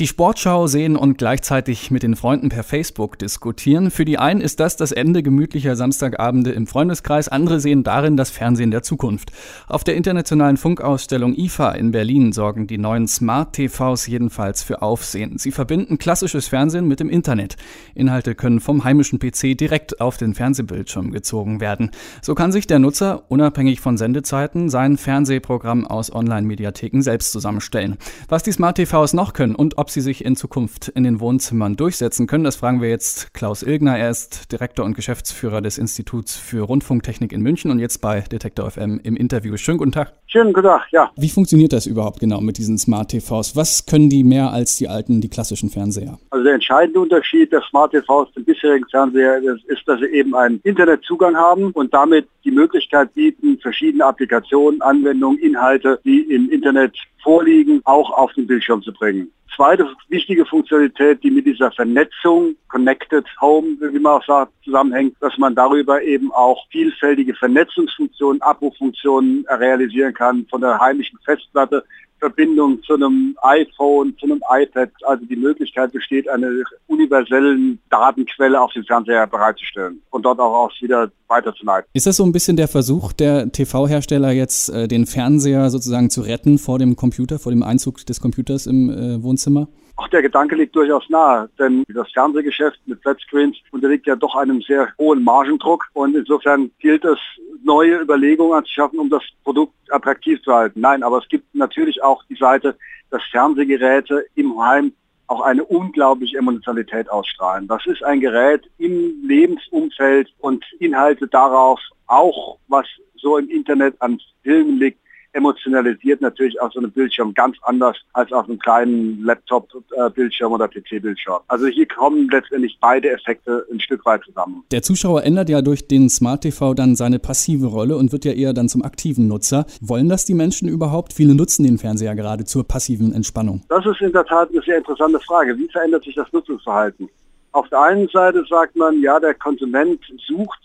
Die Sportschau sehen und gleichzeitig mit den Freunden per Facebook diskutieren. Für die einen ist das das Ende gemütlicher Samstagabende im Freundeskreis, andere sehen darin das Fernsehen der Zukunft. Auf der internationalen Funkausstellung IFA in Berlin sorgen die neuen Smart TVs jedenfalls für Aufsehen. Sie verbinden klassisches Fernsehen mit dem Internet. Inhalte können vom heimischen PC direkt auf den Fernsehbildschirm gezogen werden. So kann sich der Nutzer unabhängig von Sendezeiten sein Fernsehprogramm aus Online-Mediatheken selbst zusammenstellen. Was die Smart TVs noch können und ob sie sich in Zukunft in den Wohnzimmern durchsetzen können, das fragen wir jetzt Klaus Ilgner. Er ist Direktor und Geschäftsführer des Instituts für Rundfunktechnik in München und jetzt bei Detektor FM im Interview. Schönen guten Tag. Schönen guten Tag, ja. Wie funktioniert das überhaupt genau mit diesen Smart TVs? Was können die mehr als die alten, die klassischen Fernseher? Also der entscheidende Unterschied der Smart TVs zum bisherigen Fernseher ist, dass sie eben einen Internetzugang haben und damit die Möglichkeit bieten, verschiedene Applikationen, Anwendungen, Inhalte, die im Internet vorliegen, auch auf den Bildschirm zu bringen. Zweite wichtige Funktionalität, die mit dieser Vernetzung, Connected Home, wie man auch sagt, zusammenhängt, dass man darüber eben auch vielfältige Vernetzungsfunktionen, Abruffunktionen realisieren kann, von der heimischen Festplatte Verbindung zu einem iPhone, zu einem iPad, also die Möglichkeit besteht, eine universellen Datenquelle auf dem Fernseher bereitzustellen und dort auch, auch wieder weiterzuleiten. Ist das so ein bisschen der Versuch der TV-Hersteller jetzt, äh, den Fernseher sozusagen zu retten vor dem Computer, vor dem Einzug des Computers im äh, Wohnzimmer? Auch der Gedanke liegt durchaus nahe, denn das Fernsehgeschäft mit Flatscreens unterliegt ja doch einem sehr hohen Margendruck und insofern gilt es, neue Überlegungen anzuschaffen, um das Produkt attraktiv zu halten. Nein, aber es gibt natürlich auch die Seite, dass Fernsehgeräte im Heim auch eine unglaubliche Emotionalität ausstrahlen. Das ist ein Gerät im Lebensumfeld und Inhalte darauf, auch was so im Internet an Filmen liegt, emotionalisiert natürlich auf so einem Bildschirm ganz anders als auf einem kleinen Laptop-Bildschirm oder PC-Bildschirm. Also hier kommen letztendlich beide Effekte ein Stück weit zusammen. Der Zuschauer ändert ja durch den Smart TV dann seine passive Rolle und wird ja eher dann zum aktiven Nutzer. Wollen das die Menschen überhaupt? Viele nutzen den Fernseher gerade zur passiven Entspannung. Das ist in der Tat eine sehr interessante Frage. Wie verändert sich das Nutzungsverhalten? Auf der einen Seite sagt man, ja, der Konsument sucht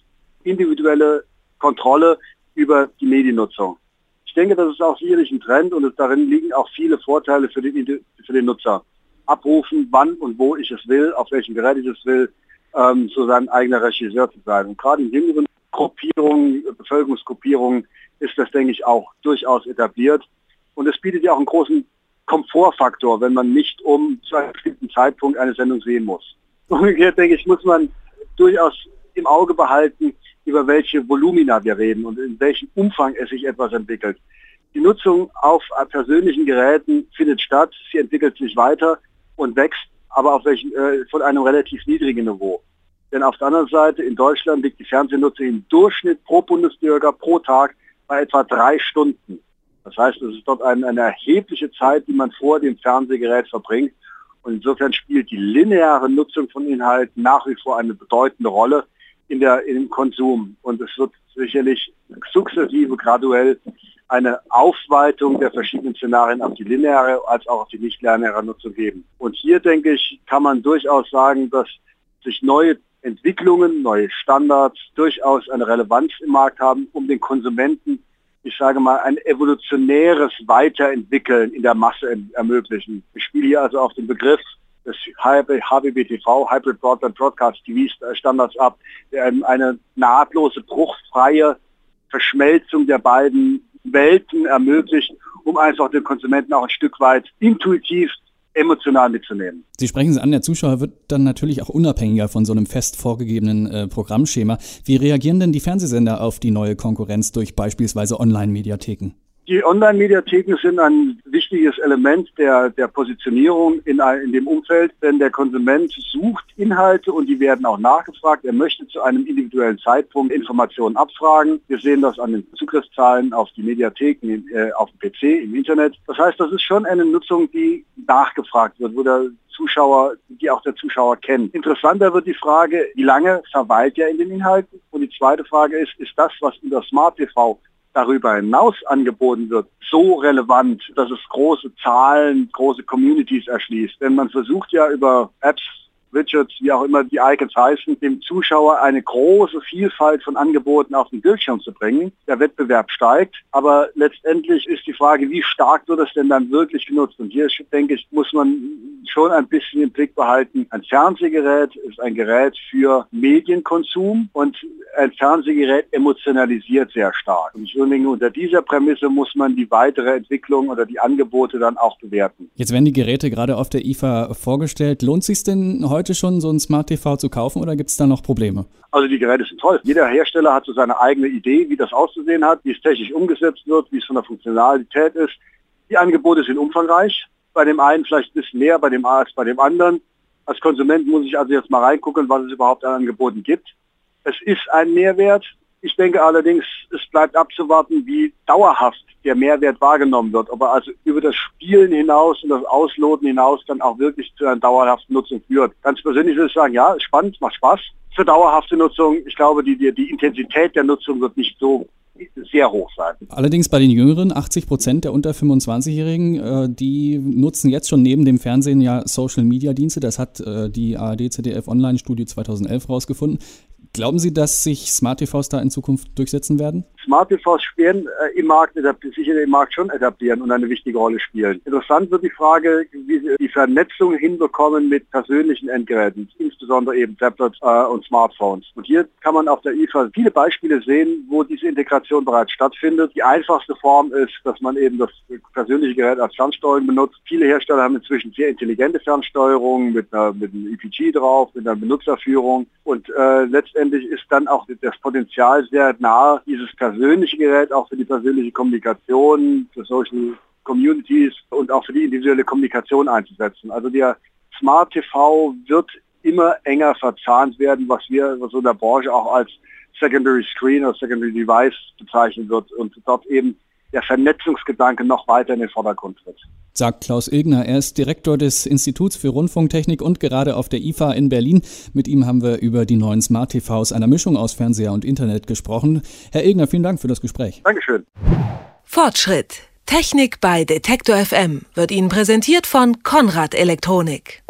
individuelle Kontrolle über die Mediennutzung. Ich denke, das ist auch sicherlich ein Trend und darin liegen auch viele Vorteile für den, für den Nutzer. Abrufen, wann und wo ich es will, auf welchem Gerät ich es will, ähm, so sein eigener Regisseur zu sein. Und gerade in jüngeren Gruppierungen, Bevölkerungsgruppierungen ist das, denke ich, auch durchaus etabliert. Und es bietet ja auch einen großen Komfortfaktor, wenn man nicht um zu einem bestimmten Zeitpunkt eine Sendung sehen muss. Umgekehrt, denke ich, muss man durchaus im Auge behalten, über welche Volumina wir reden und in welchem Umfang es sich etwas entwickelt. Die Nutzung auf persönlichen Geräten findet statt, sie entwickelt sich weiter und wächst, aber auf welchen, äh, von einem relativ niedrigen Niveau. Denn auf der anderen Seite in Deutschland liegt die Fernsehnutzung im Durchschnitt pro Bundesbürger pro Tag bei etwa drei Stunden. Das heißt, es ist dort eine, eine erhebliche Zeit, die man vor dem Fernsehgerät verbringt. Und insofern spielt die lineare Nutzung von Inhalten nach wie vor eine bedeutende Rolle in der, im Konsum. Und es wird sicherlich sukzessive, graduell eine Aufweitung der verschiedenen Szenarien auf die lineare als auch auf die nicht lineare Nutzung geben. Und hier, denke ich, kann man durchaus sagen, dass sich neue Entwicklungen, neue Standards durchaus eine Relevanz im Markt haben, um den Konsumenten, ich sage mal, ein evolutionäres Weiterentwickeln in der Masse ermöglichen. Ich spiele hier also auf den Begriff des HBBTV, Hybrid Broadband Broadcast TV Standards ab, der eine nahtlose, bruchfreie Verschmelzung der beiden Welten ermöglicht, um einfach den Konsumenten auch ein Stück weit intuitiv emotional mitzunehmen. Sie sprechen es an, der Zuschauer wird dann natürlich auch unabhängiger von so einem fest vorgegebenen äh, Programmschema. Wie reagieren denn die Fernsehsender auf die neue Konkurrenz durch beispielsweise Online-Mediatheken? Die Online-Mediatheken sind ein wichtiges Element der, der Positionierung in, in dem Umfeld, denn der Konsument sucht Inhalte und die werden auch nachgefragt. Er möchte zu einem individuellen Zeitpunkt Informationen abfragen. Wir sehen das an den Zugriffszahlen auf die Mediatheken, äh, auf dem PC, im Internet. Das heißt, das ist schon eine Nutzung, die nachgefragt wird, wo der Zuschauer, die auch der Zuschauer kennt. Interessanter wird die Frage, wie lange verweilt er in den Inhalten? Und die zweite Frage ist, ist das, was über Smart TV darüber hinaus angeboten wird, so relevant, dass es große Zahlen, große Communities erschließt. Denn man versucht ja über Apps Widgets, wie auch immer die Icons heißen, dem Zuschauer eine große Vielfalt von Angeboten auf den Bildschirm zu bringen. Der Wettbewerb steigt, aber letztendlich ist die Frage, wie stark wird es denn dann wirklich genutzt? Und hier, denke ich, muss man schon ein bisschen im Blick behalten. Ein Fernsehgerät ist ein Gerät für Medienkonsum und ein Fernsehgerät emotionalisiert sehr stark. Und unter dieser Prämisse muss man die weitere Entwicklung oder die Angebote dann auch bewerten. Jetzt werden die Geräte gerade auf der IFA vorgestellt. Lohnt es sich denn heute schon, so ein Smart TV zu kaufen oder gibt es da noch Probleme? Also die Geräte sind toll. Jeder Hersteller hat so seine eigene Idee, wie das auszusehen hat, wie es technisch umgesetzt wird, wie es von der Funktionalität ist. Die Angebote sind umfangreich. Bei dem einen vielleicht ein bisschen mehr, bei dem als bei dem anderen. Als Konsument muss ich also jetzt mal reingucken, was es überhaupt an Angeboten gibt. Es ist ein Mehrwert. Ich denke allerdings, es bleibt abzuwarten, wie dauerhaft der Mehrwert wahrgenommen wird. Ob er also über das Spielen hinaus und das Ausloten hinaus dann auch wirklich zu einer dauerhaften Nutzung führt. Ganz persönlich würde ich sagen, ja, spannend, macht Spaß. Für dauerhafte Nutzung, ich glaube, die, die, die Intensität der Nutzung wird nicht so sehr hoch sein. Allerdings bei den Jüngeren, 80 Prozent der unter 25-Jährigen, äh, die nutzen jetzt schon neben dem Fernsehen ja Social-Media-Dienste. Das hat äh, die ARD-ZDF-Online-Studie 2011 rausgefunden. Glauben Sie, dass sich Smart TVs da in Zukunft durchsetzen werden? Smart TVs werden äh, im Markt, sicher im Markt schon etablieren und eine wichtige Rolle spielen. Interessant wird die Frage, wie sie die Vernetzung hinbekommen mit persönlichen Endgeräten, insbesondere eben Tablets äh, und Smartphones. Und hier kann man auf der IFA viele Beispiele sehen, wo diese Integration bereits stattfindet. Die einfachste Form ist, dass man eben das persönliche Gerät als Fernsteuerung benutzt. Viele Hersteller haben inzwischen sehr intelligente Fernsteuerung mit, einer, mit einem EPG drauf, mit einer Benutzerführung und äh, letztendlich letztendlich ist dann auch das Potenzial sehr nahe, dieses persönliche Gerät auch für die persönliche Kommunikation, für Social Communities und auch für die individuelle Kommunikation einzusetzen. Also der Smart TV wird immer enger verzahnt werden, was wir so in der Branche auch als Secondary Screen oder Secondary Device bezeichnen wird und dort eben der Vernetzungsgedanke noch weiter in den Vordergrund tritt. Sagt Klaus Ilgner. Er ist Direktor des Instituts für Rundfunktechnik und gerade auf der IFA in Berlin. Mit ihm haben wir über die neuen Smart TVs, einer Mischung aus Fernseher und Internet gesprochen. Herr Ilgner, vielen Dank für das Gespräch. Dankeschön. Fortschritt. Technik bei Detektor FM wird Ihnen präsentiert von Konrad Elektronik.